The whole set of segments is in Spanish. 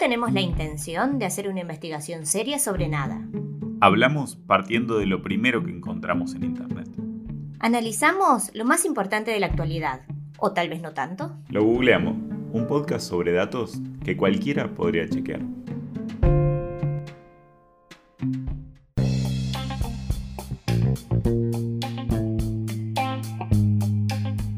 tenemos la intención de hacer una investigación seria sobre nada. Hablamos partiendo de lo primero que encontramos en Internet. Analizamos lo más importante de la actualidad, o tal vez no tanto. Lo googleamos, un podcast sobre datos que cualquiera podría chequear.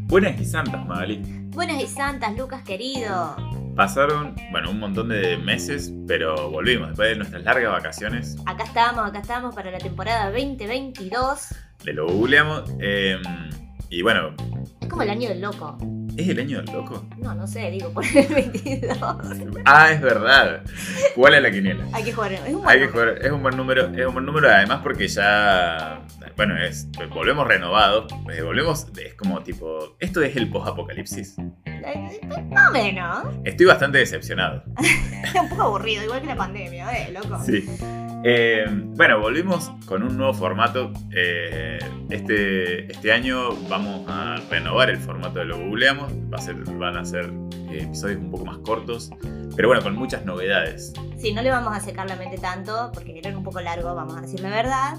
Buenas y santas, Magali. Buenas y santas, Lucas querido. Pasaron, bueno, un montón de meses, pero volvimos después de nuestras largas vacaciones. Acá estamos, acá estamos para la temporada 2022. Le lo googleamos. eh, y bueno, Es como el año del loco. ¿Es el año del loco? No, no sé, digo por el 22. Ah, es verdad. ¿Cuál es la quiniela? Hay que jugar, es un buen Hay que número. jugar, es un buen número, es un buen número además porque ya, bueno, es, volvemos renovados, eh, volvemos, es como tipo, esto es el post-apocalipsis. Eh, Más o menos. Estoy bastante decepcionado. Un poco aburrido, igual que la pandemia, ¿eh, loco? Sí. Eh, bueno, volvimos con un nuevo formato. Eh, este, este año vamos a renovar el formato de lo googleamos. Va a ser, van a ser eh, episodios un poco más cortos, pero bueno, con muchas novedades. Sí, no le vamos a secar la mente tanto, porque eran un poco largo, vamos a decir la verdad.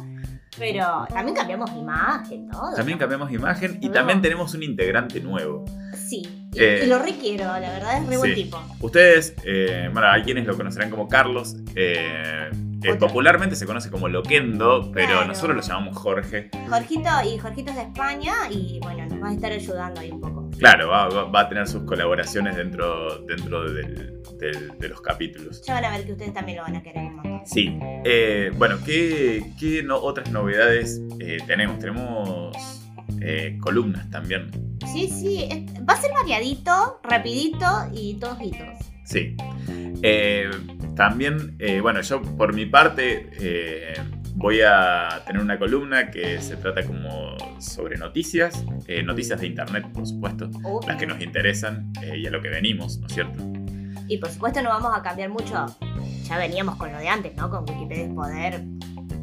Pero también cambiamos imagen, todo. También cambiamos imagen y también tenemos un integrante nuevo. Sí, y, Eh, y lo requiero, la verdad es re buen sí. tipo. Ustedes, eh, bueno, hay quienes lo conocerán como Carlos. eh, eh, popularmente se conoce como Loquendo, pero Claro. nosotros lo llamamos Jorge. Jorgito y Jorgito es de España y bueno, nos va a estar ayudando ahí un poco. Claro, va, va- va a tener sus colaboraciones dentro, dentro del- del- de los capítulos. Ya van a ver que ustedes también lo van a querer un montón. Sí. Bueno, ¿qué, qué no- otras novedades tenemos? Tenemos eh, columnas también. Sí, sí, va a ser variadito, rapidito y todos hitos. Sí. Eh, también, eh, bueno, yo por mi parte voy a tener una columna que se trata como sobre noticias, noticias de internet, por supuesto, Obvio. las que nos interesan y a lo que venimos, ¿no es cierto? Y por supuesto no vamos a cambiar mucho. Ya veníamos con lo de antes, ¿no? Con Wikipedia es poder.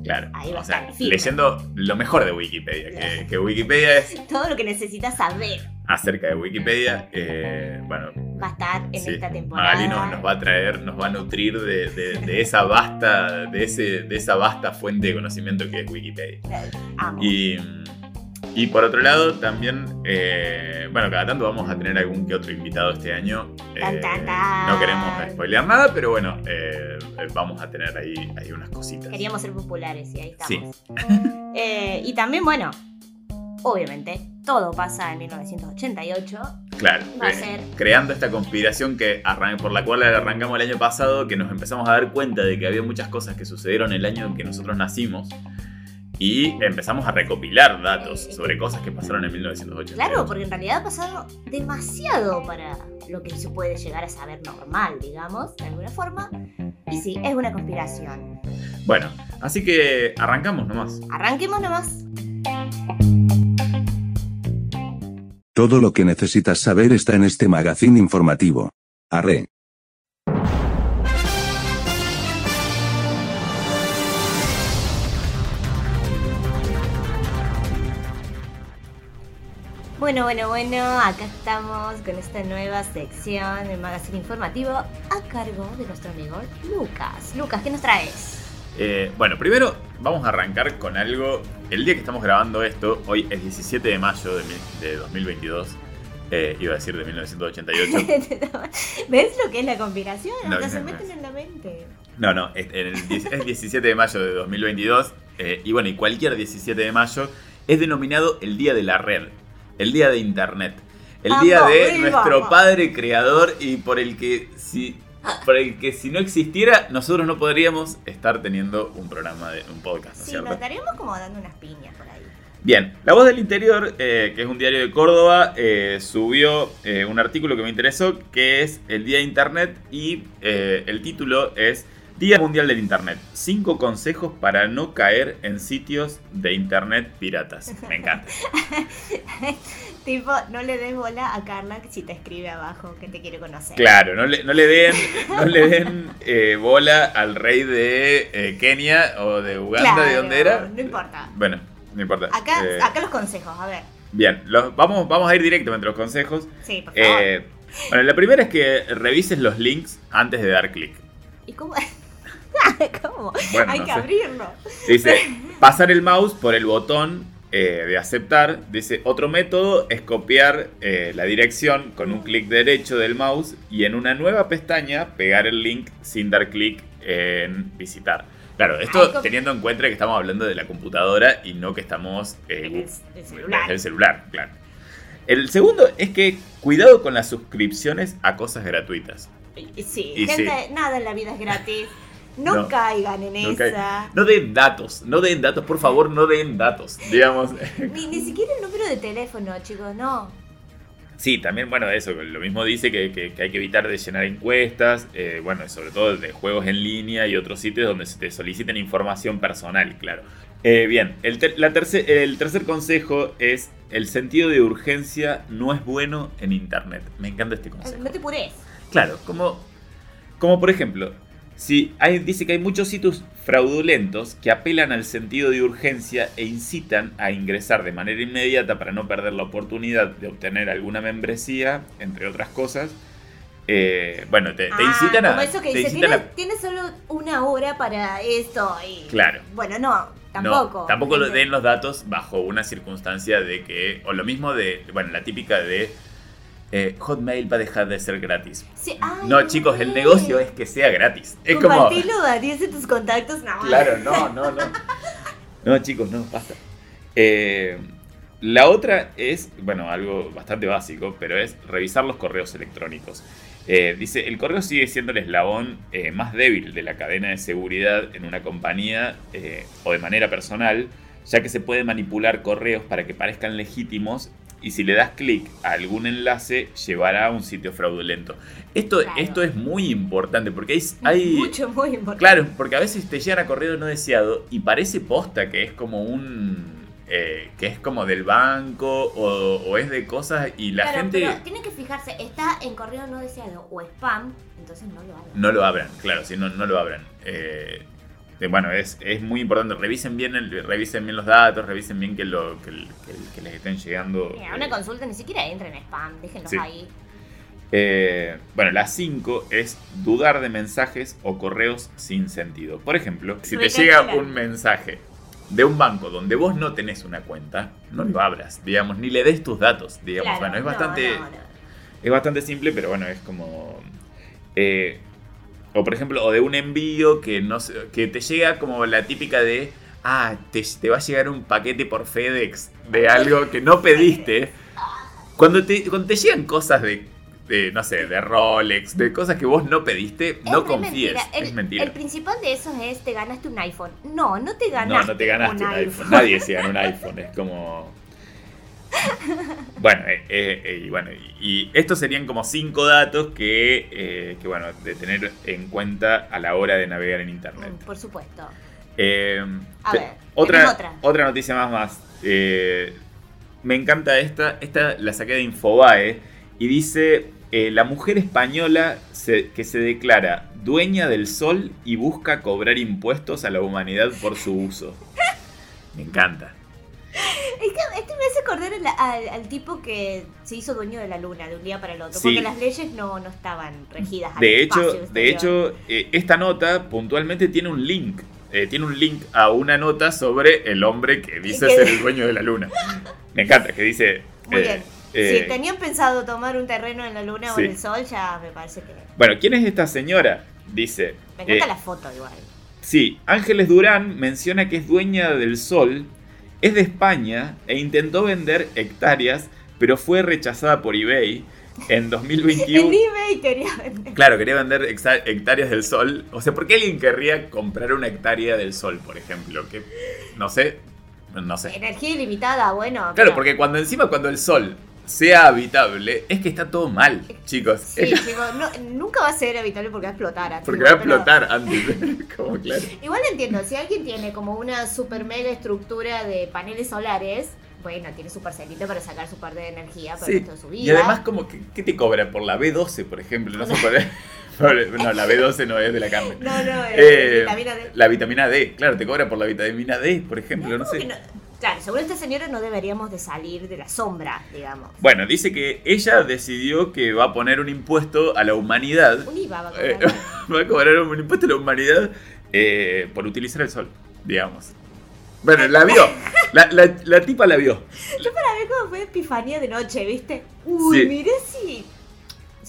Claro. Ahí va o sea, leyendo lo mejor de Wikipedia, que, que Wikipedia es Todo lo que necesitas saber acerca de Wikipedia. eh, bueno, va a estar en Sí, esta temporada. Magali nos, nos va a traer, nos va a nutrir de, de- de esa vasta, de ese, de esa vasta fuente de conocimiento que es Wikipedia. Amo. Y, y por otro lado, también, eh, bueno, cada tanto vamos a tener algún que otro invitado este año. Eh, tan, tan. No queremos spoilear nada, pero bueno, eh, vamos a tener ahí, ahí unas cositas. Queríamos ser populares y ahí Sí. estamos. Eh, y también, bueno, obviamente, todo pasa en 1988. Claro, Va a eh, ser. creando esta conspiración que arran- por la cual arrancamos el año pasado, que nos empezamos a dar cuenta de que había muchas cosas que sucedieron el año en que nosotros nacimos y empezamos a recopilar datos sobre cosas que pasaron en 1988. Claro, porque en realidad ha pasado demasiado para lo que se puede llegar a saber normal, digamos, de alguna forma. Y sí, es una conspiración. Bueno, así que arrancamos nomás. Arranquemos nomás. Todo lo que necesitas saber está en este magazine informativo. Arre. Bueno, bueno, bueno, acá estamos con esta nueva sección del magazine informativo a cargo de nuestro amigo Lucas. Lucas, ¿qué nos traes? Eh, bueno, primero vamos a arrancar con algo. El día que estamos grabando esto, hoy es 17 de mayo de, de 2022. eh, iba a decir de 1988. ¿Ves lo que es la conspiración? No, No, se meten en la mente. No, no, es, el diez- es 17 de mayo de 2022. eh, y bueno, y cualquier 17 de mayo es denominado el Día de la Red, el Día de Internet, el Día de viva. nuestro padre creador y por el que si, por el que si no existiera, nosotros no podríamos estar teniendo un programa de un podcast, ¿no Sí, cierto? nos estaríamos como dando unas piñas por ahí. Bien, La Voz del Interior, eh, que es un diario de Córdoba, eh, subió eh, un artículo que me interesó, que es el Día de Internet y el título es Día Mundial del Internet. Cinco consejos para no caer en sitios de Internet piratas. Me encanta. tipo, no le des bola a Carla si te escribe abajo que te quiere conocer. Claro, no le, no le den, no le den eh, bola al rey de eh, Kenia o de Uganda, Claro, ¿de dónde era? No importa. Bueno, no importa. Acá, Eh, acá los consejos, a ver. Bien, los- vamos, vamos a ir directamente a los consejos. Sí, por favor. Bueno, la primera es que revises los links antes de dar clic. ¿Y cómo? ¿Cómo? Bueno, Hay no que sé. abrirlo. Dice, pasar el mouse por el botón eh, de aceptar. Dice, otro método es copiar eh, la dirección con un clic derecho del mouse y en una nueva pestaña pegar el link sin dar clic en visitar. Claro, esto teniendo en cuenta que estamos hablando de la computadora y no que estamos eh, En el, el celular. desde el celular, claro. El segundo es que cuidado con las suscripciones a cosas gratuitas. Sí, Y gente, sí. nada en la vida es gratis. No, No, caigan en No, esa. no den datos, no den datos, por favor, no den datos. Digamos, Ni, ni siquiera el número de teléfono, chicos, no. Sí, también, bueno, eso, lo mismo dice que, que- que hay que evitar de llenar encuestas, eh, bueno, sobre todo de juegos en línea y otros sitios donde se te soliciten información personal, claro. Eh, bien, el, ter- la tercer, el tercer consejo es el sentido de urgencia no es bueno en Internet. Me encanta este consejo. No te pures. Claro, como, como por ejemplo, si hay, dice que hay muchos sitios fraudulentos que apelan al sentido de urgencia e incitan a ingresar de manera inmediata para no perder la oportunidad de obtener alguna membresía, entre otras cosas. Eh, bueno, te, te Ah, incitan a... Como eso que dice, tienes, a- tienes solo una hora para esto. Y, Claro. Bueno, no, No, tampoco. tampoco lo den los datos bajo una circunstancia de que... O lo mismo de... Bueno, la típica de... eh, Hotmail va a dejar de ser gratis. Sí, ay, No, chicos, el negocio es que sea gratis. Es como... Compartilo, Daniel, en tus contactos. No. Claro, no, no, no. No, chicos, no, basta. Eh, la otra es, bueno, algo bastante básico, pero es revisar los correos electrónicos. Eh, dice, el correo sigue siendo el eslabón eh, más débil de la cadena de seguridad en una compañía eh, o de manera personal, ya que se puede manipular correos para que parezcan legítimos y si le das clic a algún enlace llevará a un sitio fraudulento. Esto, Claro. esto es muy importante porque hay... hay Mucho, muy importante. Claro, porque a veces te llegan a correo no deseado y parece posta que es como un. eh, que es como del banco o, o es de cosas y la Claro, gente pero tienen que fijarse, está en correo no deseado o spam, entonces no lo hagan. no lo abran, claro, si no, no lo abran. Eh, eh, bueno, es, es muy importante, revisen bien, el- revisen bien los datos, revisen bien que, lo, que, les estén llegando. Mira, eh, una consulta ni siquiera entra en spam, déjenlos Sí. ahí. Eh, bueno, la 5 es dudar de mensajes o correos sin sentido. Por ejemplo, si te llega un mensaje de un banco donde vos no tenés una cuenta, no lo abras, digamos, ni le des tus datos, digamos. Claro, bueno, es no, bastante, no, no. es bastante simple, pero bueno, es como... eh, o por ejemplo, o de un envío que, no que te llega como la típica de... Ah, te, te va a llegar un paquete por FedEx de algo que no pediste. Cuando te, cuando te llegan cosas de, de, no sé, de Rolex, de cosas que vos no pediste, no Es confíes. mentira. El, es mentira. El principal de eso es te ganaste un iPhone. No, no te No, ganaste. no te ganaste un, un iPhone. Nadie se gana un iPhone. Es como. Bueno, eh, eh, eh, y bueno, y, estos serían como cinco datos que, que, bueno, de tener en cuenta a la hora de navegar en internet. Mm, Por supuesto. A ver, otra, otra. otra noticia más más. Me encanta esta. Esta la saqué de Infobae. Y dice: La mujer española se- que se declara dueña del sol y busca cobrar impuestos a la humanidad por su uso. Me encanta. Es que este me hace acordar al, al- al tipo que se hizo dueño de la luna de un día para el otro. Sí. Porque las leyes no, no estaban regidas al De hecho, de hecho eh, esta nota puntualmente tiene un link. Eh, tiene un link a una nota sobre el hombre que dice Que- ser el dueño de la luna. Me encanta, que dice... Muy eh, bien. eh, si tenían pensado tomar un terreno en la luna o en el sol, ya me parece que. Bueno, ¿quién es esta señora? Dice... Me encanta eh, la foto igual. Sí, Ángeles Durán menciona que es dueña del sol, es de España e intentó vender hectáreas, pero fue rechazada por eBay en En 2021. eBay quería vender. Claro, quería vender hectáreas del sol. O sea, ¿por qué alguien querría comprar una hectárea del sol, por ejemplo? Que no sé, no sé. Energía ilimitada, bueno. Claro, pero- porque cuando encima cuando el sol sea habitable, es que está todo mal, chicos. Sí, chicos, no- nunca va a ser habitable porque va a explotar. así, Porque va a pero- explotar antes. como claro. Igual entiendo, si alguien tiene como una super mega estructura de paneles solares, bueno, tiene su parcelita para sacar su parte de energía para el Sí. resto de su vida. Y además, como que, ¿qué te cobran por la B12, por ejemplo? No sé por, No, la B12 no es de la carne. No, no, Eh, eh, vitamina D. La vitamina D, claro, te cobra por la vitamina D, por ejemplo, no, ¿Cómo sé. Claro, según esta señora no deberíamos de salir de la sombra, digamos. Bueno, dice que ella decidió que va a poner un impuesto a la humanidad. Un IVA va a Eh, cobrar. va a cobrar un impuesto a la humanidad eh, por utilizar el sol, digamos. Bueno, la vio. La, la- la tipa la vio. Yo para ver cómo fue Epifanía de noche, ¿viste? Uy, Sí. miré si...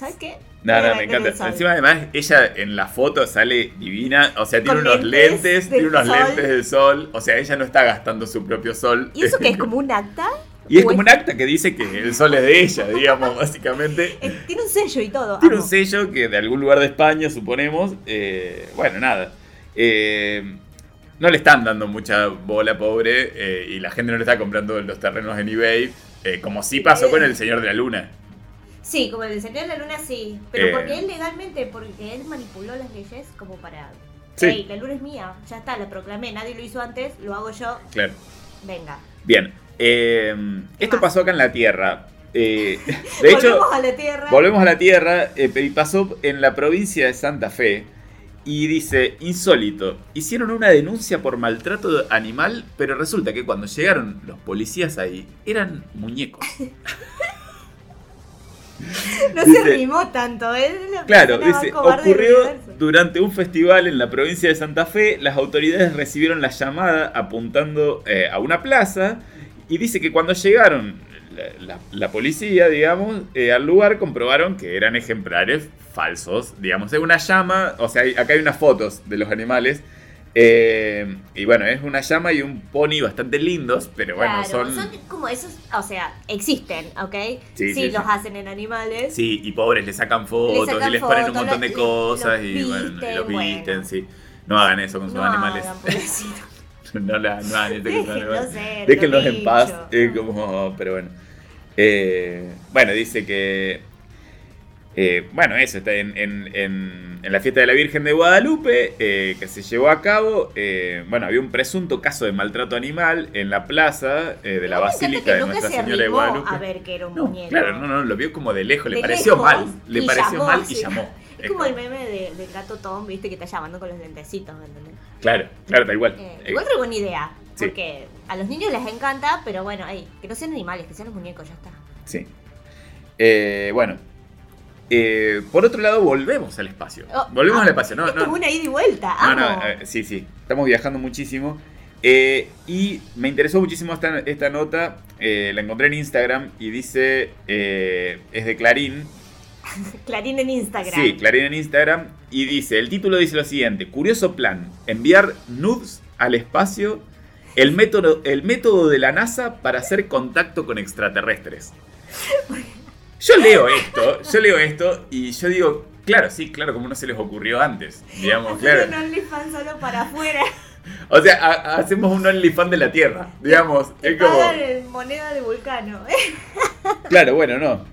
¿Sabes qué? No, no, me encanta. Encima, además, ella en la foto sale divina. O sea, tiene Con unos lentes lentes, tiene unos sol. lentes del sol. O sea, ella no está gastando su propio sol. ¿Y eso qué es? ¿Como un acta? Y es ¿O como un acta que dice que el sol es de ella, digamos, básicamente. Tiene un sello y todo. Tiene amo. un sello que de algún lugar de España, suponemos. eh, bueno, nada. Eh, no le están dando mucha bola, pobre. eh, y la gente no le está comprando los terrenos en eBay. como sí pasó con el Señor de la Luna. Sí, como el Señor de la Luna sí. Pero Eh. porque él legalmente, porque él manipuló las leyes como para... Sí. Ey, la luna es mía, ya está, la proclamé, nadie lo hizo antes, lo hago yo, Claro. venga. Bien. eh, esto más? pasó acá en la Tierra. Eh, de hecho, Volvemos a la Tierra. volvemos a la Tierra. eh, y pasó en la provincia de Santa Fe. Y dice, insólito, hicieron una denuncia por maltrato animal, pero resulta que cuando llegaron los policías ahí, eran muñecos. no dice- se rimó tanto, ¿eh? La Claro, dice, ocurrió durante un festival en la provincia de Santa Fe, las autoridades recibieron la llamada apuntando eh, a una plaza y dice que cuando llegaron la, la- la policía, digamos, eh, al lugar comprobaron que eran ejemplares falsos, digamos, es una llama, o sea, hay- acá hay unas fotos de los animales. Eh, y bueno, es una llama y un pony bastante lindos, pero bueno, Claro, son... como esos, o sea, existen, ¿ok? Sí, sí, los sí. hacen en animales. Sí, y pobres le sacan fotos sacan y les ponen un montón de los- cosas los y bueno, y visten, los bueno. visten, sí. No hagan eso con sus no animales. hagan, no, la, no hagan eso con sus animales. Déjenlos los en paz. eh, como, pero bueno. Eh, bueno, dice que. Eh, bueno, eso está en, en- en- en la fiesta de la Virgen de Guadalupe eh, que se llevó a cabo. eh, bueno, había un presunto caso de maltrato animal en la plaza de la Basílica de Nuestra se Señora de Guadalupe. a ver que era un No, muñeco. claro, no, no, lo vio como de lejos, le De pareció lejos, mal, le pareció llamó, mal y sí. llamó. Es como el meme de- del gato Tom, viste, que está llamando con los lentecitos, ¿me entendés? Claro, claro, tal Eh, igual re buena idea, sí. porque a los niños les encanta, pero bueno, ey, que no sean animales, que sean los muñecos, ya está. sí. Bueno. Eh, por otro lado, volvemos al espacio. Oh, volvemos ah, al espacio, ¿no? Esto no, es una ida y vuelta, No, amo. no, eh, sí, sí. Estamos viajando muchísimo. Eh, y me interesó muchísimo esta, esta nota. eh, la encontré en Instagram y dice. eh, es de Clarín. Clarín en Instagram. Sí, Clarín en Instagram. Y dice: el título dice lo siguiente: Curioso plan. Enviar nudes al espacio. El método, el método de la NASA para hacer contacto con extraterrestres. Yo leo esto, yo leo esto y yo digo, claro, sí, claro, como no se les ocurrió antes, digamos, claro. un OnlyFans solo para afuera. O sea, ha- hacemos un OnlyFans de la Tierra, digamos. Te Es como. moneda de vulcano. Claro, bueno, no.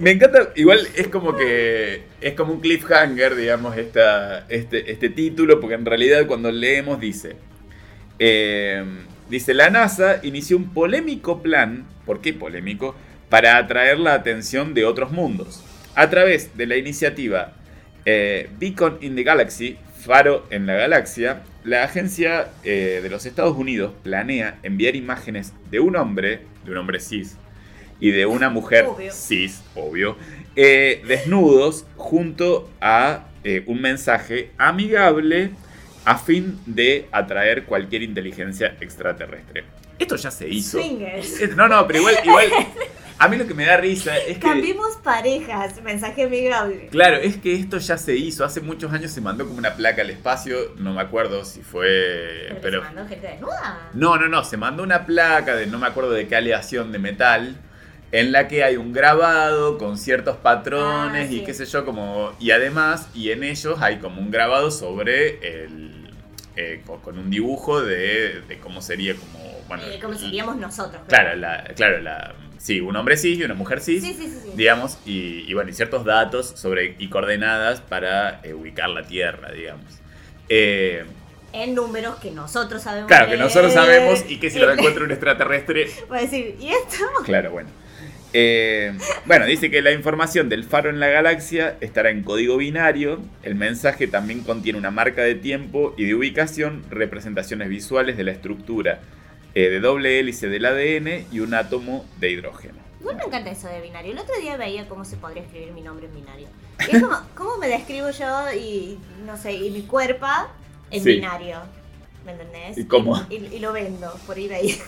Me encanta, igual es como que. Es como un cliffhanger, digamos, esta, este, este título, porque en realidad cuando leemos dice. eh, dice: La NASA inició un polémico plan. ¿Por qué polémico? Para atraer la atención de otros mundos. A través de la iniciativa eh, Beacon in the Galaxy, Faro en la Galaxia, la agencia eh, de los Estados Unidos planea enviar imágenes de un hombre, de un hombre cis, y de una mujer Obvio. cis, obvio, eh, desnudos junto a un mensaje amigable a fin de atraer cualquier inteligencia extraterrestre. Esto ya se hizo. Swingers. No, no, pero igual, igual, a mí lo que me da risa es que... Cambiemos parejas, mensaje amigable. Claro, es que esto ya se hizo. Hace muchos años se mandó como una placa al espacio. No me acuerdo si fue. Pero, Pero. se mandó gente desnuda. No, no, no. Se mandó una placa de no me acuerdo de qué aleación de metal. En la que hay un grabado con ciertos patrones Ah, y qué sé yo, como. Y además, y en ellos hay como un grabado sobre el. eh, con, con un dibujo de, de cómo sería como. Bueno, Eh, como seríamos nosotros. Claro, la, claro, la. Sí, un hombre cis y una mujer cis Sí, sí, sí. sí. digamos, y, y bueno, y ciertos datos sobre y coordenadas para eh, ubicar la Tierra, digamos. Eh, En números que nosotros sabemos. claro, que nosotros sabemos y que si lo encuentra un extraterrestre, Va a decir, ¿y esto? claro, bueno. Eh, bueno, dice que la información del faro en la galaxia estará en código binario. El mensaje también contiene una marca de tiempo y de ubicación, representaciones visuales de la estructura eh, de doble hélice del ADN y un átomo de hidrógeno. Igual me encanta eso de binario. El otro día veía cómo se podría escribir mi nombre en binario. Y es como, ¿cómo me describo yo y, no sé, y mi cuerpo en Sí. binario? ¿Me entendés? ¿Y cómo? Y, y lo vendo por eBay.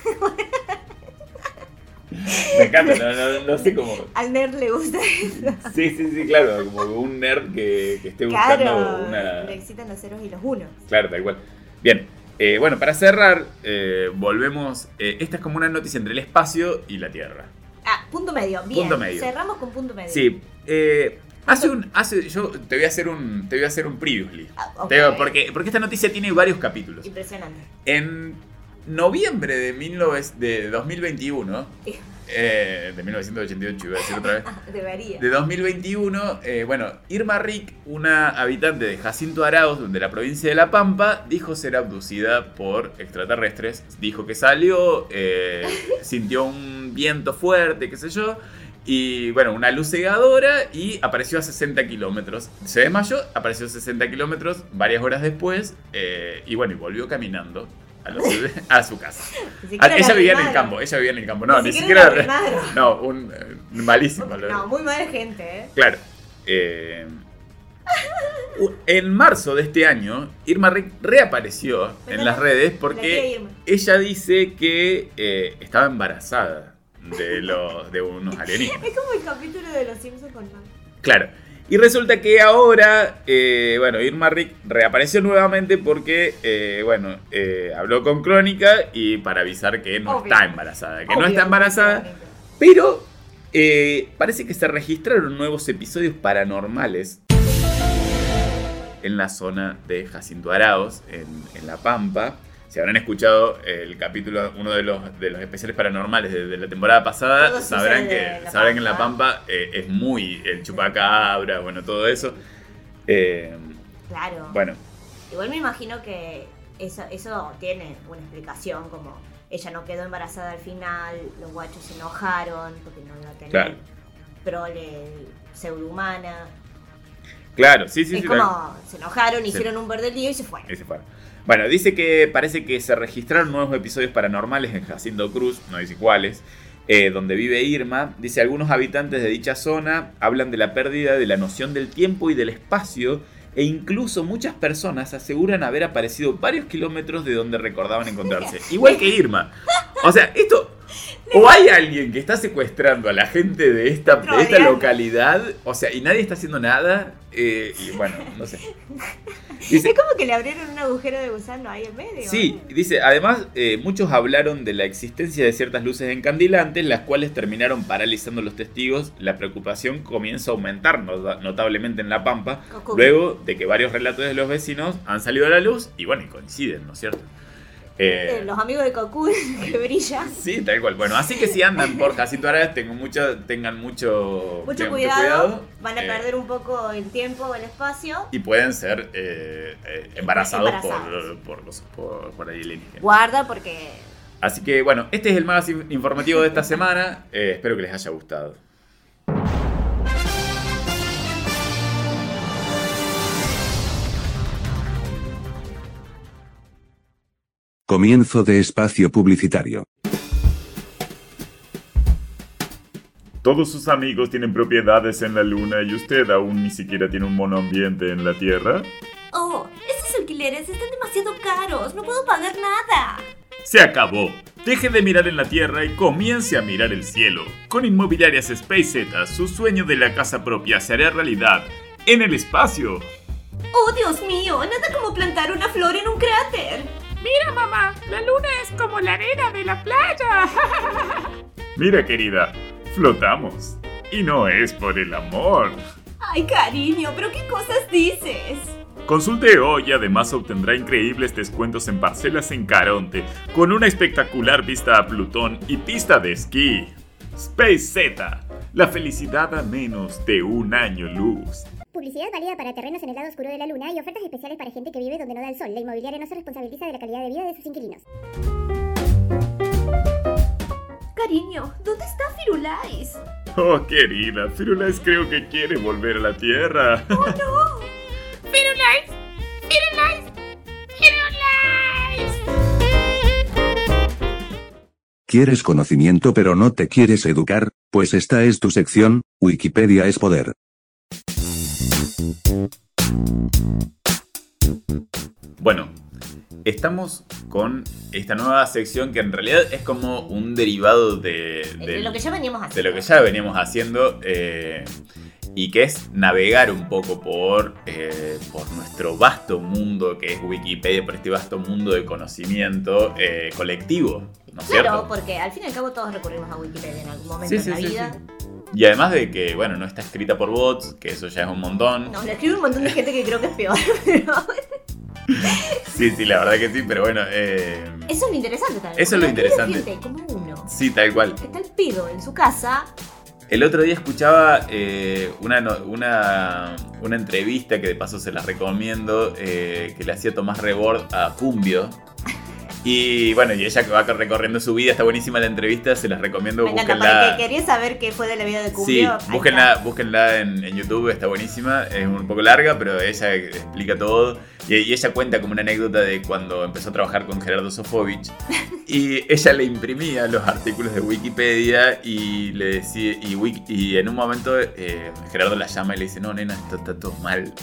Me encanta, no, no- no sé cómo. Al nerd le gusta eso. Sí, sí, sí, claro, como un nerd que, que esté buscando Claro, una. le excitan los ceros y los unos. Claro, tal cual. Bien, eh, bueno, para cerrar, eh, volvemos. eh, esta es como una noticia entre el espacio y la Tierra. Ah, punto medio. Bien. Punto medio. Cerramos con punto medio. Sí, hace un. Hace, yo te voy a hacer un. Te voy a hacer un previously. Ah, ok. Te- porque, porque esta noticia tiene varios capítulos. Impresionante. En noviembre de, 19 de 2021, eh, de 1988, iba a decir otra vez. Debería. De 2021, eh, bueno, Irma Rick, una habitante de Jacinto Arauz, de la provincia de La Pampa, dijo ser abducida por extraterrestres. Dijo que salió, eh, sintió un viento fuerte, qué sé yo, y bueno, una luz cegadora y apareció a 60 kilómetros. Se desmayó, apareció a 60 kilómetros varias horas después, eh, y bueno, y volvió caminando a, su casa. Ah, ella la vivía en el campo, ella vivía en el campo. No, ni, siquiera no, un eh, malísimo. No, muy mala gente, ¿eh? Claro. eh, en marzo de este año, Irma Rick reapareció en las redes porque ella dice que eh, estaba embarazada de, los, de unos alienígenas. Es como el capítulo de Los Simpsons con. Claro. Y resulta que ahora, eh, bueno, Irma Rick reapareció nuevamente porque, eh, bueno, eh, habló con Crónica y para avisar que no Obvio. está embarazada, que no está embarazada. Pero parece que se registraron nuevos episodios paranormales en la zona de Jacinto Araos, en, en La Pampa. Si habrán escuchado el capítulo, uno de los, de los especiales paranormales de, de la temporada pasada, sabrán que, La sabrán que en La Pampa. Eh, es muy el chupacabra, bueno, todo eso. Eh, Claro. bueno, Igual me imagino que eso, eso tiene una explicación, como ella no quedó embarazada al final, los guachos se enojaron porque no iba a tener Claro. prole pseudohumana. Claro, sí, sí, es sí. como claro. se enojaron, Sí. hicieron un verde lío y se fueron. Y se fueron. Bueno, dice que parece que se registraron nuevos episodios paranormales en Jacinto Cruz, no dice cuáles, eh, donde vive Irma. Dice, algunos habitantes de dicha zona hablan de la pérdida de la noción del tiempo y del espacio, e incluso muchas personas aseguran haber aparecido varios kilómetros de donde recordaban encontrarse. Igual que Irma. O sea, esto... O hay alguien que está secuestrando a la gente de esta, de esta localidad, o sea, y nadie está haciendo nada, eh, y bueno, no sé. Dice, Es como que le abrieron un agujero de gusano ahí en medio. Sí, ¿eh? dice, además eh, muchos hablaron de la existencia de ciertas luces encandilantes, las cuales terminaron paralizando los testigos. La preocupación comienza a aumentar nota- notablemente en La Pampa, luego de que varios relatos de los vecinos han salido a la luz y bueno, y coinciden, ¿no es cierto? Eh, Eh, Los amigos de Cocoon que brillan. Sí, tal cual. Bueno, así que si andan por Jacinto Aradas, tengan mucho, tengan mucho, Mucho tengan cuidado, van a eh, perder un poco el tiempo o el espacio. Y pueden ser eh, embarazados, Embarazados. Por, por, por, por alienígenas. Guarda porque Así que bueno, este es el magazine informativo de esta semana. Espero que les haya gustado. Comienzo de espacio publicitario. Todos sus amigos tienen propiedades en la luna y usted aún ni siquiera tiene un monoambiente en la Tierra. Oh, esos alquileres están demasiado caros. No puedo pagar nada. Se acabó. Deje de mirar en la Tierra y comience a mirar el cielo. Con Inmobiliarias Space Z, su sueño de la casa propia se hará realidad en el espacio. Oh, Dios mío, nada como plantar una flor en un cráter. Mira, mamá, la luna es como la arena de la playa. Mira, querida, flotamos. Y no es por el amor. Ay, cariño, pero ¿qué cosas dices? Consulte hoy y además obtendrá increíbles descuentos en parcelas en Caronte, con una espectacular vista a Plutón y pista de esquí. Space Z, la felicidad a menos de un año luz. Publicidad válida para terrenos en el lado oscuro de la luna y ofertas especiales para gente que vive donde no da el sol. La inmobiliaria no se responsabiliza de la calidad de vida de sus inquilinos. Cariño, ¿dónde está Firulais? Oh, querida, Firulais creo que quiere volver a la Tierra. Firulais, Firulais, Firulais. ¿Quieres conocimiento pero no te quieres educar? Pues esta es tu sección, Wikipedia es poder. Bueno, estamos con esta nueva sección que en realidad es como un derivado de, De de- lo que ya veníamos de haciendo. lo que ya veníamos haciendo eh, y que es navegar un poco por, eh, por nuestro vasto mundo que es Wikipedia, por este vasto mundo de conocimiento eh, colectivo, ¿no es Claro, cierto? porque al fin y al cabo todos recurrimos a Wikipedia en algún momento Sí, en sí, la sí, vida. Y además de que, bueno, no está escrita por bots, que eso ya es un montón. Nos lo escribe un montón de gente que creo que es peor. pero Sí, sí, la verdad que sí, pero bueno, eh, Eso es lo interesante también. Eso es lo la interesante. como uno. sí, tal cual. Está el pedo en su casa. El otro día escuchaba eh, una, no- una, una entrevista que de paso se las recomiendo, eh, que le hacía Tomás Rebord a Cumbio. Y bueno, y ella que va recorriendo su vida, está buenísima la entrevista, se las recomiendo, Me encanta, para búsquenla. que quería saber qué fue de la vida de Sí, Cumbio. ahí búsquenla, búsquenla en, en YouTube, está buenísima, es un poco larga, pero ella explica todo. Y, y ella cuenta como una anécdota de cuando empezó a trabajar con Gerardo Sofovich. Y ella le imprimía los artículos de Wikipedia y le decía, y, Wiki- y en un momento eh, Gerardo la llama y le dice, no, nena, esto está todo mal.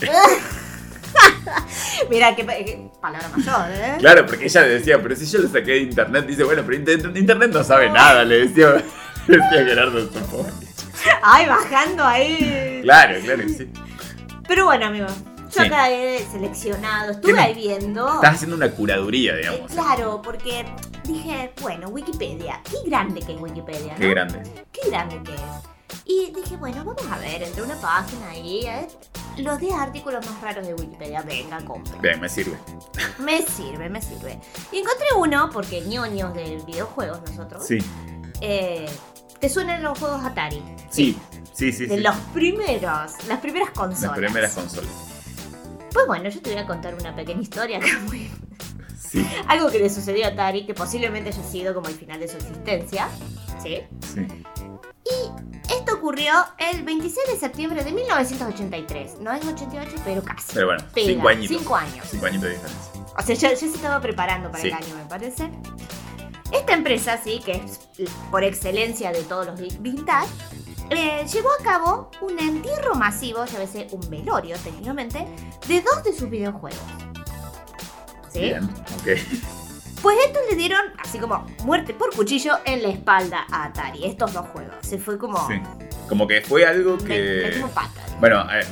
Mira, qué, qué palabra mayor, ¿eh? claro, porque ella le decía, pero si yo lo saqué de internet, dice, bueno, pero inter- internet no sabe nada, le decía, le decía Gerardo Sofovich. Ay, bajando ahí. Claro, claro, que sí. Pero bueno, amigo. Yo Sí. acá he seleccionado, estuve ahí viendo. Estás haciendo una curaduría, Eh, digamos. claro, porque dije, bueno, Wikipedia, qué grande que es Wikipedia, ¿no? Qué grande. Qué grande que es. Y dije, bueno, vamos a ver, entre una página ahí, eh, los 10 artículos más raros de Wikipedia. Venga, compra. Bien, me sirve. Me sirve, me sirve. Y encontré uno, porque ñoños de videojuegos nosotros. Sí, eh, ¿Te suenan los juegos Atari? sí, sí, sí. De sí. los primeros, las primeras consolas. Las primeras consolas. Pues bueno, yo te voy a contar una pequeña historia acá muy Sí, Algo que le sucedió a Atari, que posiblemente haya sido como el final de su existencia. ¿Sí? sí. Ocurrió el 26 de septiembre de 1983. No es 88, pero casi. Pero bueno, Pega, cinco añitos. Cinco años. Cinco añitos de diferencia. O sea, ya, ya se estaba preparando para Sí. el año, me parece. Esta empresa, sí, que es por excelencia de todos los vi- vintage, eh, llevó a cabo un entierro masivo, llámese un velorio técnicamente, de dos de sus videojuegos. ¿Sí? Bien, ok. Pues estos le dieron, así como muerte por cuchillo, en la espalda a Atari, estos dos juegos. Se fue como. Sí. Como que fue algo que. me. Bueno, eh,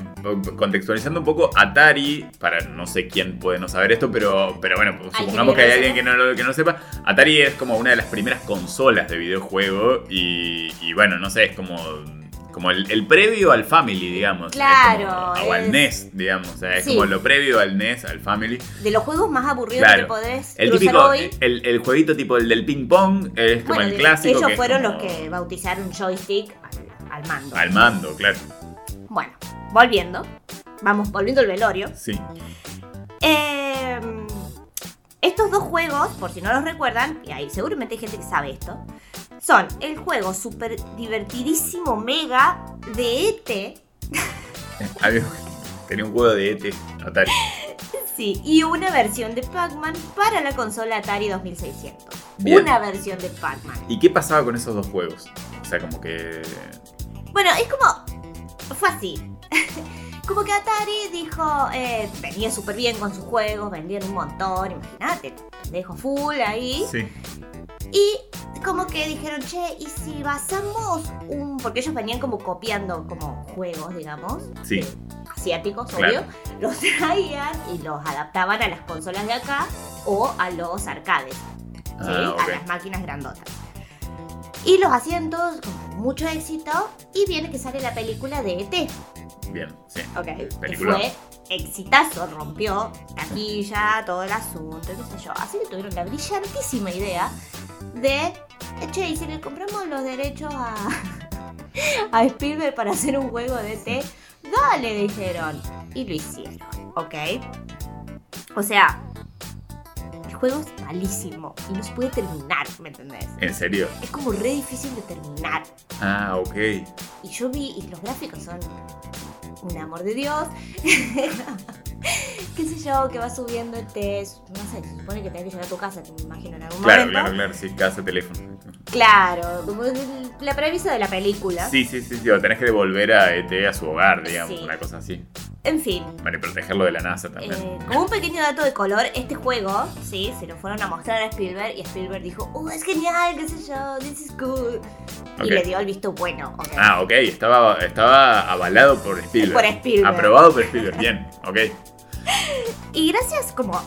contextualizando un poco, Atari, para no sé quién puede no saber esto, pero, pero bueno, pues, supongamos que hay alguien que no, lo- que no sepa, Atari es como una de las primeras consolas de videojuego y, y bueno, no sé, es como, como el, el previo al Family, digamos. Claro, como- o al es- NES, digamos, o sea, es Sí. como lo previo al NES, al Family. De los juegos más aburridos Claro. que podés El típico, hoy. el, el jueguito tipo el del ping pong, es como el clásico. ellos que fueron como los que bautizaron joystick al, mando. Al mando, claro. Bueno, volviendo. Vamos, volviendo al velorio. Sí. Eh, estos dos juegos, por si no los recuerdan, y hay seguramente hay gente que sabe esto, son el juego súper divertidísimo mega de ET. Tenía un juego de ET, Atari. Sí, y una versión de Pac-Man para la consola Atari 2600. Bien. Una versión de Pac-Man. ¿Y qué pasaba con esos dos juegos? O sea, como que. Bueno, es como. Fue así. Como que Atari dijo, eh, venía súper bien con sus juegos, vendían un montón, imagínate, dejo full ahí. Sí. Y como que dijeron, che, ¿y si basamos un...? Porque ellos venían como copiando como juegos, digamos. Sí. eh, asiáticos, Claro. obvio. Los traían y los adaptaban a las consolas de acá o a los arcades. ¿sí? Ah. A las máquinas grandotas. Y los hacían todos con mucho éxito y viene que sale la película de ET. Bien, sí. Ok. Que Película. fue exitazo, rompió taquilla, todo el asunto, qué sé yo. Así que tuvieron la brillantísima idea de, che, ¿y si le compramos los derechos a, a Spielberg para hacer un juego de ET? Dale, dijeron. Y lo hicieron, ¿ok? O sea, el juego es malísimo y no se puede terminar, ¿me entendés? ¿En serio? Es como re difícil de terminar. Ah, ok. Y yo vi, y los gráficos son un amor de Dios. qué sé yo, que va subiendo el test. No sé, se supone que tenés que llegar a tu casa, te me imagino en algún Claro, momento. claro, claro, sí, casa, teléfono. Claro, como la premisa de la película. Sí, sí, sí, sí, tenés que devolver a ET a su hogar, digamos, Sí. una cosa así. En fin. Bueno, y protegerlo de la NASA también. eh, como un pequeño dato de color, este juego, sí, se lo fueron a mostrar a Spielberg y Spielberg dijo, oh, es genial, qué sé yo, this is good. Y le dio el visto bueno. Ah, ok, estaba, estaba avalado por Spielberg. Por Spielberg. Aprobado por Spielberg, bien, ok. Y gracias como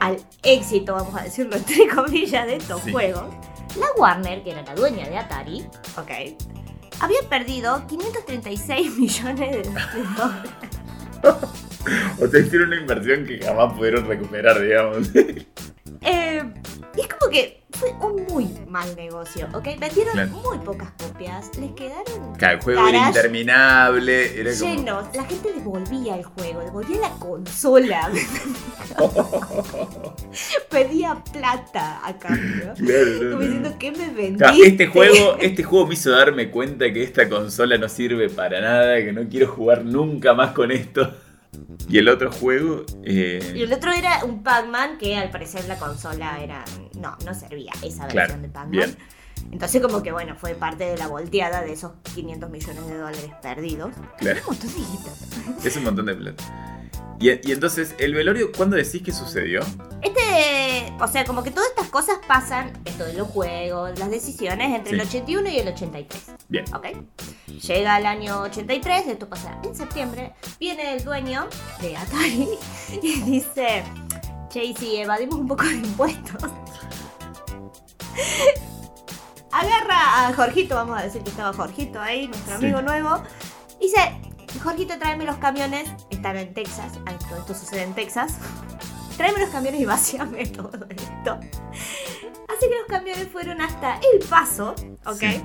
al éxito, vamos a decirlo entre comillas, de estos Sí. juegos, la Warner, que era la dueña de Atari, ok, había perdido 536 millones de dólares. O sea, hicieron una inversión que jamás pudieron recuperar, digamos. Eh, y es como que fue un muy mal negocio, ¿ok? Vendieron Claro. muy pocas copias, les quedaron Claro, el juego era interminable, era como... llenos. La gente devolvía el juego, devolvía la consola. Pedía plata a cambio. Claro, no, Como diciendo, ¿qué me vendiste? Claro, este juego, este juego me hizo darme cuenta que esta consola no sirve para nada, que no quiero jugar nunca más con esto. Y el otro juego, eh, Y el otro era un Pac-Man que al parecer la consola era. No, no servía esa Claro, versión de Pac-Man. Entonces, como que bueno, fue parte de la volteada de esos 500 millones de dólares perdidos. claro, Un montón de guita. es un montón de plata. Y, y entonces, ¿el velorio cuándo decís que sucedió? Este. O sea, como que todas estas cosas pasan, esto de los juegos, las decisiones, entre el Sí. 81 y el 83. Bien. ¿Ok? Llega el año 83, esto pasa en septiembre. Viene el dueño de Atari y dice: Che, y si evadimos un poco de impuestos. Agarra a Jorgito, vamos a decir que estaba Jorgito ahí, nuestro Sí. amigo nuevo. y Dice: Jorgito, tráeme los camiones. Están en Texas. ah, Esto, sucede en Texas. Tráeme los camiones y vacíame todo esto. Así que los camiones fueron hasta El Paso, ¿ok? Sí.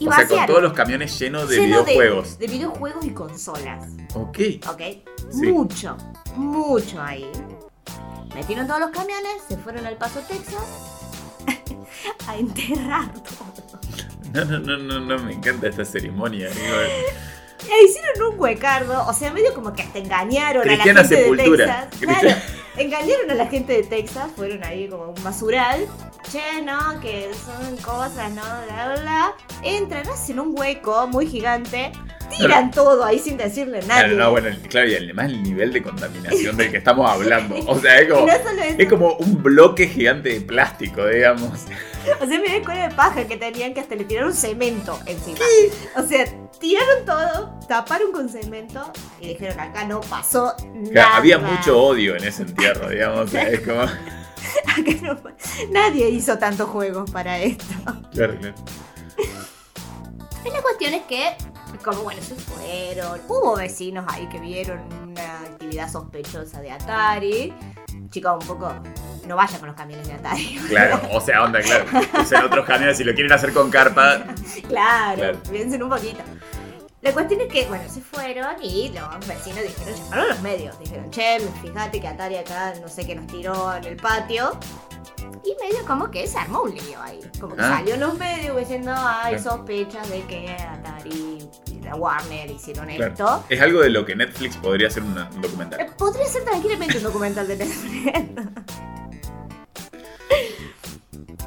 Y o sea, con todos los camiones llenos de Lleno videojuegos. De, videojuegos y consolas, Ok. ¿ok? Sí. Mucho, mucho ahí. Metieron todos los camiones, se fueron al Paso, Texas, a enterrar todo. No, no, no, no, no, me encanta esta ceremonia. digo, E hicieron un huecardo, o sea, medio como que hasta engañaron Cristiana a la gente sepultura. de Texas. Cristiana- Claro, engañaron a la gente de Texas, fueron ahí como un basural. Che, no, que son cosas, ¿no? Bla, bla, bla. Entran, hacen un hueco muy gigante, tiran todo ahí sin decirle nada. Claro, no, bueno, claro, y además el nivel de contaminación del que estamos hablando. O sea, es como, no es como un bloque gigante de plástico, digamos. O sea, me cuál de paja que tenían que hasta le tiraron cemento encima. O sea, tiraron todo, taparon con cemento y dijeron acá no pasó Claro, nada. había mucho odio en ese entierro, digamos. es como. Acá no- nadie hizo tantos juegos para esto. Claro, la cuestión es que, como bueno, se fueron. Hubo vecinos ahí que vieron una actividad sospechosa de Atari. Chicos, un poco. No vayan con los camiones de Atari. Claro, o sea, onda, claro. Usen otros camiones si lo quieren hacer con carpa. claro, Claro. piensen un poquito. La cuestión es que, bueno, se fueron y los vecinos dijeron, llamaron a los medios, dijeron, che, fíjate que Atari acá no sé qué nos tiró en el patio. Y medio como que se armó un lío ahí. Como que Ah. salió en los medios diciendo, hay sospechas de que Atari y la Warner hicieron Claro. esto. Es algo de lo que Netflix podría hacer un un Eh, documental. Podría ser tranquilamente un documental de Netflix.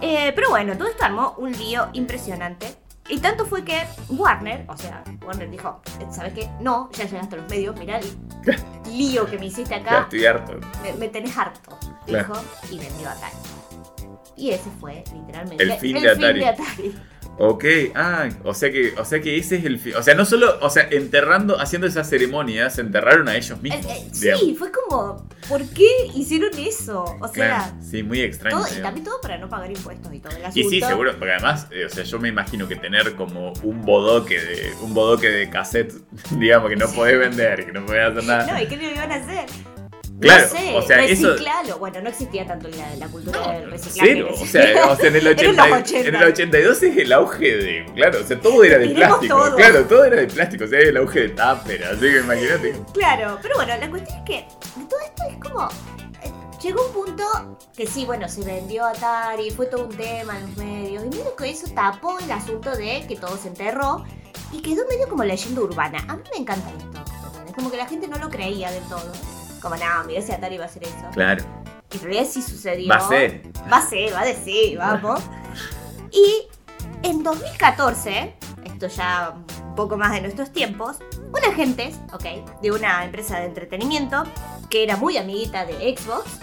Eh, pero bueno, todo esto armó un lío impresionante. Y tanto fue que Warner, o sea, Warner dijo, ¿sabes qué? No, ya llegaste a los medios, mirá el lío que me hiciste acá, estoy harto. me, me tenés harto, Claro. dijo, y vendió Atari. Y ese fue literalmente El fin de Atari. Atari. Ok, ah, o sea que, o sea que ese es el fin. O sea, no solo, o sea, enterrando, haciendo esa ceremonia, se enterraron a ellos Eh, mismos. eh, digamos. sí, fue como, ¿por qué hicieron eso? O sea, Claro, sí, muy extraño. todo, y también todo para no pagar impuestos y todo el Y sí, seguro, porque además, eh, o sea, yo me imagino que tener como un bodoque de un bodoque de cassette, digamos, que no podés vender, que no podés hacer nada. No, ¿y qué le iban a hacer? Claro, no sé, o sea, eso- reciclalo. Bueno, no existía tanto la, la cultura del reciclaje. Cero, o sea, o sea, en el, Era en 80 los 80. en el 82 es el auge de, claro, o sea, todo era de Tiremos plástico, todo. claro, todo era de plástico, o sea, el auge de tupper, así que imagínate. Claro, pero bueno, la cuestión es que de todo esto es como. eh, Llegó un punto que sí, bueno, se vendió Atari, fue todo un tema en los medios, y medio que eso tapó el asunto de que todo se enterró y quedó medio como leyenda urbana. A mí me encanta esto, ¿entendés? como que la gente no lo creía del todo. Como, no, mira si Atari va a hacer eso. Claro. Y en realidad sí sucedió. Va a ser. Va a ser, va a decir, vamos. Y en 2014, esto ya un poco más de nuestros tiempos, un agente, ok, de una empresa de entretenimiento que era muy amiguita de Xbox,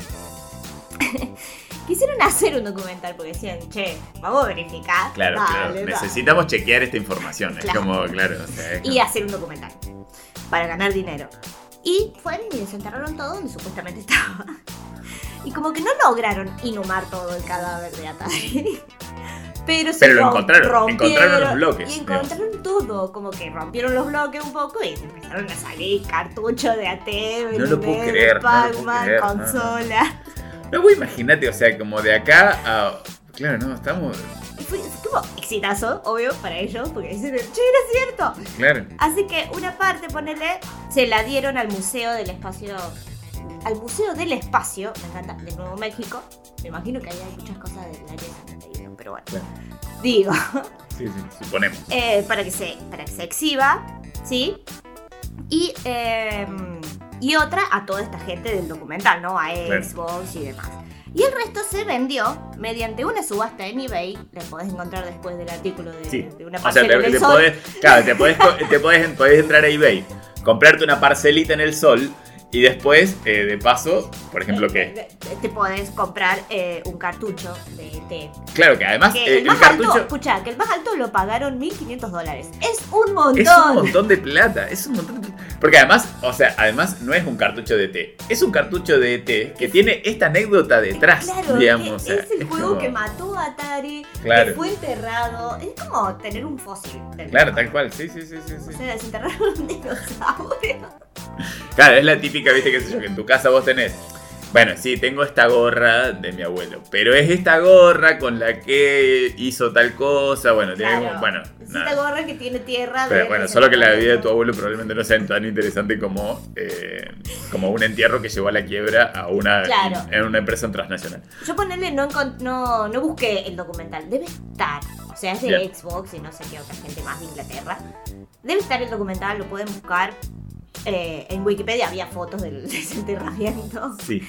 quisieron hacer un documental porque decían, che, vamos a verificar. Claro, Dale, claro. dale. Necesitamos chequear esta información. Claro. Es como, claro. o sea, es Y hacer un documental para ganar dinero. Y fueron y desenterraron todo donde supuestamente estaba. Y como que no lograron inhumar todo el cadáver de Atari. Pero, se Pero lo encontraron, los bloques, Y encontraron todo, como que rompieron los bloques un poco y empezaron a salir cartuchos de AT, No lo puedo creer, no Pac-Man, creer, no, no. consola. No, imagínate, o sea, como de acá a. Claro, no, estamos. Fue, como exitazo, obvio, para ellos, porque dicen, che, era cierto. Claro. Así que una parte, ponele, se la dieron al Museo del Espacio. Al Museo del Espacio, me encanta, de Nuevo México. Me imagino que ahí hay muchas cosas del área 51, pero bueno. Claro. Digo, Sí, sí, suponemos. eh, para, que se, para que se exhiba, ¿sí? Y, eh, y otra a toda esta gente del documental, ¿no? A. Xbox y demás. Y el resto se vendió mediante una subasta en eBay. Le podés encontrar después del artículo de, Sí. de una O sea, parcela te, en el te sol. podés, claro, te podés, co- te podés, podés entrar a eBay, comprarte una parcelita en el sol y después, eh, de paso, por ejemplo, que. Eh, Te podés comprar eh, un cartucho de ET. Claro, que además Que eh, el el más alto, escucha, que el más alto lo pagaron 1.500 dólares. Es un montón. es un montón de plata. Es un montón de. Porque además, o sea, además no es un cartucho de ET, es un cartucho de ET que tiene esta anécdota detrás, Claro, digamos. que o sea, es el juego como- que mató a Atari, Claro. que fue enterrado. Es como tener un fósil. del Claro, juego. tal cual, sí, sí, sí, sí. sí. O sea, desenterraron un dinosaurio. Claro, es la típica, viste, qué sé yo, que en tu casa vos tenés. Bueno, sí, tengo esta gorra de mi abuelo, pero es esta gorra con la que hizo tal cosa, bueno, tiene Claro. como- bueno, Es nada. esta gorra que tiene tierra. Pero de bueno, solo que la vida de tu abuelo probablemente no sea tan interesante como, eh, como un entierro que llevó a la quiebra a una, Claro. en una empresa transnacional. Yo ponerle, no, no, no busqué el documental. Debe estar. O sea, es de Bien. Xbox y no sé qué otra gente más de Inglaterra. Debe estar el documental, lo pueden buscar. Eh, en Wikipedia había fotos del desenterramiento. Sí,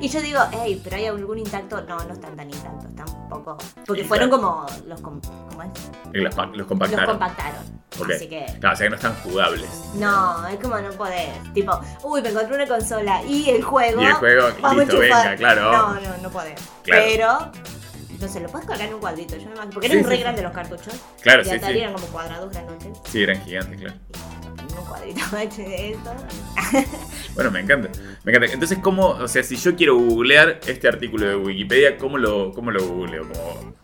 Y yo digo, hey, pero hay algún intacto. No, no están tan intactos, tampoco. Porque fueron como los, com- ¿cómo es? y los, pa- los compactaron. compactaron. Ok. Así que. Claro, o sea que no están jugables. No, es como no podés. Tipo, uy, me encontré una consola y el juego. Y el juego, vamos listo, venga, claro. No, no, no podés. Claro. Pero. No sé, lo puedes colgar en un cuadrito. Yo me imagino. Porque eran sí, re sí. grandes los cartuchos. Claro, y sí, sí. eran como cuadrados grandotes. Sí, eran gigantes, claro. Y eso. Bueno, me encanta. Me encanta. Entonces, ¿cómo, o sea, si yo quiero googlear este artículo de Wikipedia, ¿cómo lo, cómo lo googleo? Como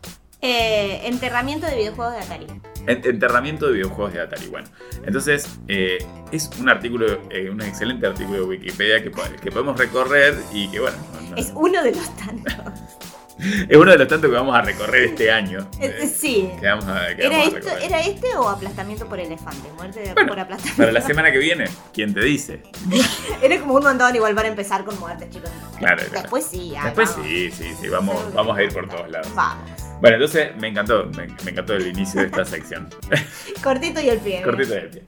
Eh, enterramiento de videojuegos de Atari. en- enterramiento de videojuegos de Atari. Bueno, entonces eh, es un artículo, eh, un excelente artículo de Wikipedia que, que podemos recorrer y que, bueno, no- no- Es uno de los tantos. es uno de los tantos que vamos a recorrer este año. Eh, sí. que vamos a, que ¿Era, vamos a esto, recorrer. ¿Era este o aplastamiento por elefante? Muerte Bueno, por aplastamiento. Para la semana que viene, ¿quién te dice? Era como un montón igual para empezar con muertes, chicos. Claro, claro. Después sí, ah, Después vamos. sí, sí, sí, vamos, vamos a ir por todos lados. Vamos. Bueno, entonces me encantó, me, me encantó el inicio de esta sección. Cortito y el pie. Cortito del pie.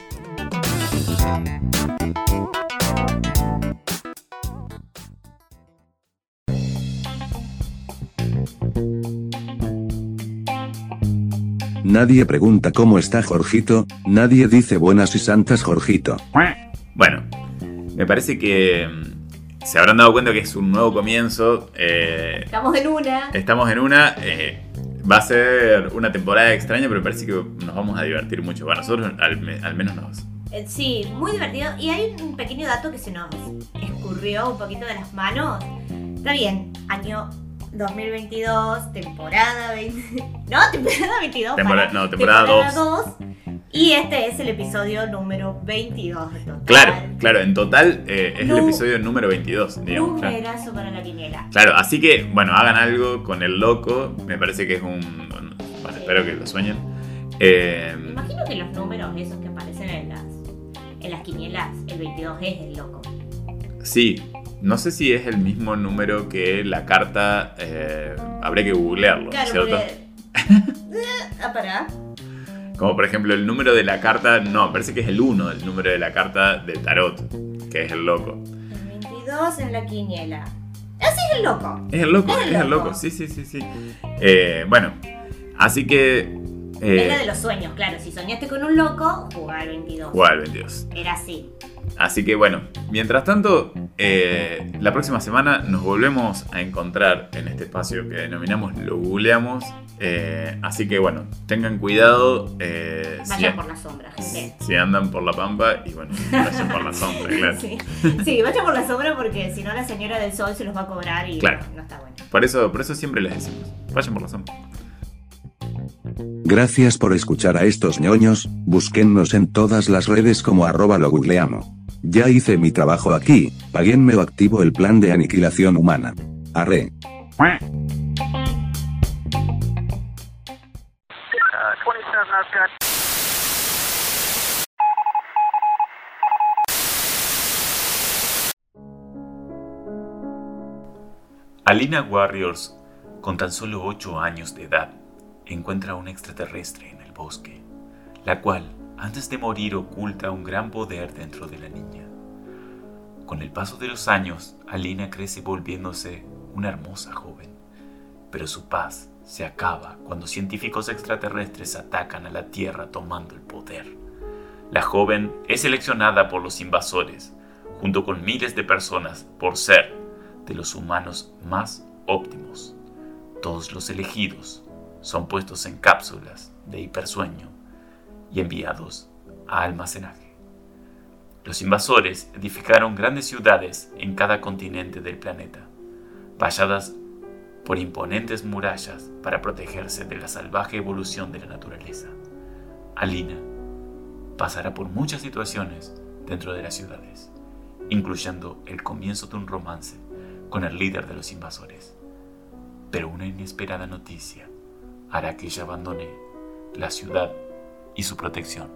Nadie pregunta cómo está Jorgito, nadie dice buenas y santas Jorgito. Bueno, me parece que mm, se habrán dado cuenta que es un nuevo comienzo. eh, Estamos en una. estamos en una. eh, va a ser una temporada extraña, pero parece que nos vamos a divertir mucho. Bueno, nosotros al, al menos nos. Eh, Sí, muy divertido. Y hay un pequeño dato que se nos escurrió un poquito de las manos. Está bien, año 2022, temporada 20... No, temporada 22. Tempora- para. no, temporada 2. Y este es el episodio número 22 en total. Claro, claro, en total eh, es el episodio número 22, digamos. claro. Numerazo para la quiniela. Claro, así que, bueno, hagan algo con el loco. Me parece que es un. Bueno, espero que lo sueñen. Eh, Me imagino que los números esos que aparecen en las, en las quinielas, el 22 es el loco. sí, no sé si es el mismo número que la carta. eh, habría que googlearlo, Claro, ¿cierto? ah, pará. Como por ejemplo el número de la carta. No, parece que es el 1, el número de la carta de tarot, que es el loco. El 22 22 en la quiniela. Así es el loco. Es el loco, Es es el el loco. sí, sí, sí, sí. Eh, bueno, así que... eh, Es la de los sueños, claro. Si soñaste con un loco, jugá al 22. jugar al 22. Era así. Así que bueno, mientras tanto, eh, la próxima semana nos volvemos a encontrar en este espacio que denominamos Lo Googleamos. Eh, así que bueno, tengan cuidado. eh, si, Vayan por la sombra, gente. si andan por la pampa y bueno, vayan por la sombra, claro. Sí. sí, vayan por la sombra porque si no la señora del sol se los va a cobrar y Claro. no, no está bueno. Por eso, por eso siempre les decimos, vayan por la sombra. Gracias por escuchar a estos ñoños, búsquennos en todas las redes como arroba lo googleamo. Ya hice mi trabajo aquí, paguenme o activo el plan de aniquilación humana. Arre. Alina Warriors, con tan solo 8 años de edad, encuentra a un extraterrestre en el bosque, la cual, antes de morir, oculta un gran poder dentro de la niña. Con el paso de los años, Alina crece volviéndose una hermosa joven, pero su paz se acaba cuando científicos extraterrestres atacan a la Tierra tomando el poder. La joven es seleccionada por los invasores, junto con miles de personas, por ser de los humanos más óptimos. Todos los elegidos son puestos en cápsulas de hipersueño y enviados a almacenaje. Los invasores edificaron grandes ciudades en cada continente del planeta, valladas por imponentes murallas para protegerse de la salvaje evolución de la naturaleza. Alina pasará por muchas situaciones dentro de las ciudades, incluyendo el comienzo de un romance con el líder de los invasores. Pero una inesperada noticia hará que ella abandone la ciudad y su protección.